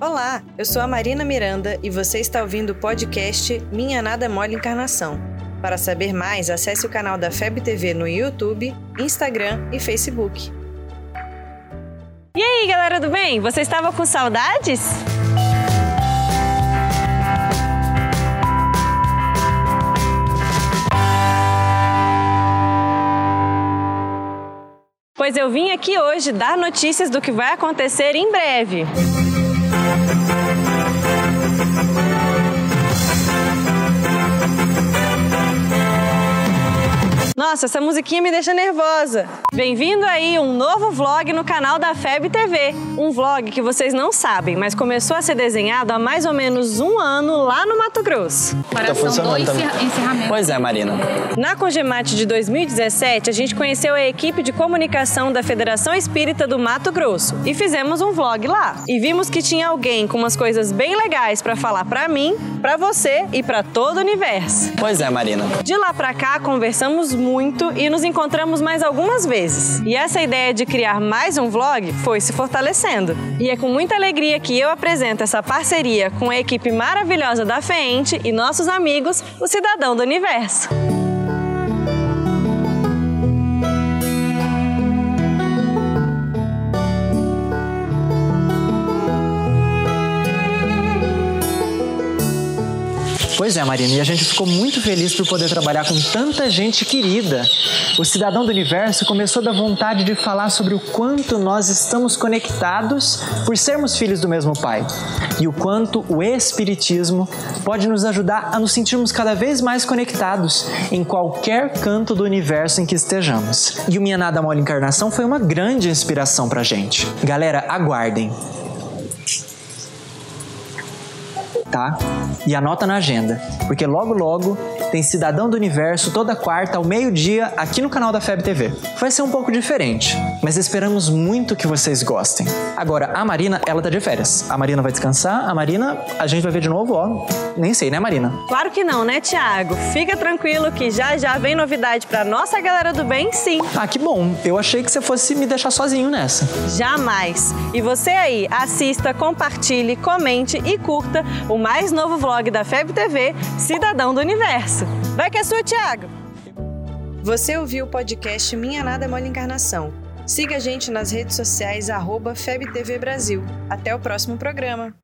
Olá, eu sou a Marina Miranda e você está ouvindo o podcast Minha Nada Mole Encarnação. Para saber mais, acesse o canal da FEB TV no YouTube, Instagram e Facebook. E aí, galera do bem? Você estava com saudades? Pois eu vim aqui hoje dar notícias do que vai acontecer em breve. Thank you. Nossa, essa musiquinha me deixa nervosa. Bem-vindo aí um novo vlog no canal da FEB TV. Um vlog que vocês não sabem, mas começou a ser desenhado há mais ou menos um ano lá no Mato Grosso. Tá funcionando também. encerramento. Pois é, Marina. Na Congemate de 2017, a gente conheceu a equipe de comunicação da Federação Espírita do Mato Grosso e fizemos um vlog lá. E vimos que tinha alguém com umas coisas bem legais para falar para mim, para você e para todo o universo. Pois é, Marina. De lá pra cá, conversamos muito e nos encontramos mais algumas vezes. E essa ideia de criar mais um vlog foi se fortalecendo. E é com muita alegria que eu apresento essa parceria com a equipe maravilhosa da FEENTE e nossos amigos, o Cidadão do Universo. Pois é, Marina, e a gente ficou muito feliz por poder trabalhar com tanta gente querida. O Cidadão do Universo começou da vontade de falar sobre o quanto nós estamos conectados por sermos filhos do mesmo Pai e o quanto o Espiritismo pode nos ajudar a nos sentirmos cada vez mais conectados em qualquer canto do universo em que estejamos. E o Minha Nada Mole Encarnação foi uma grande inspiração pra gente. Galera, aguardem. Tá? E anota na agenda, porque logo logo tem Cidadão do Universo toda quarta ao meio-dia aqui no canal da FEB TV. Vai ser um pouco diferente, mas esperamos muito que vocês gostem. Agora, a Marina, ela tá de férias. A Marina vai descansar, a Marina, a gente vai ver de novo, ó. Nem sei, né, Marina? Claro que não, né, Tiago? Fica tranquilo que já já vem novidade pra nossa galera do bem, sim. Ah, que bom. Eu achei que você fosse me deixar sozinho nessa. Jamais. E você aí, assista, compartilhe, comente e curta o mais novo vlog da FEB TV, Cidadão do Universo. Vai que é sua, Tiago! Você ouviu o podcast Minha Nada Mole Encarnação. Siga a gente nas redes sociais, arroba FebTV Brasil. Até o próximo programa.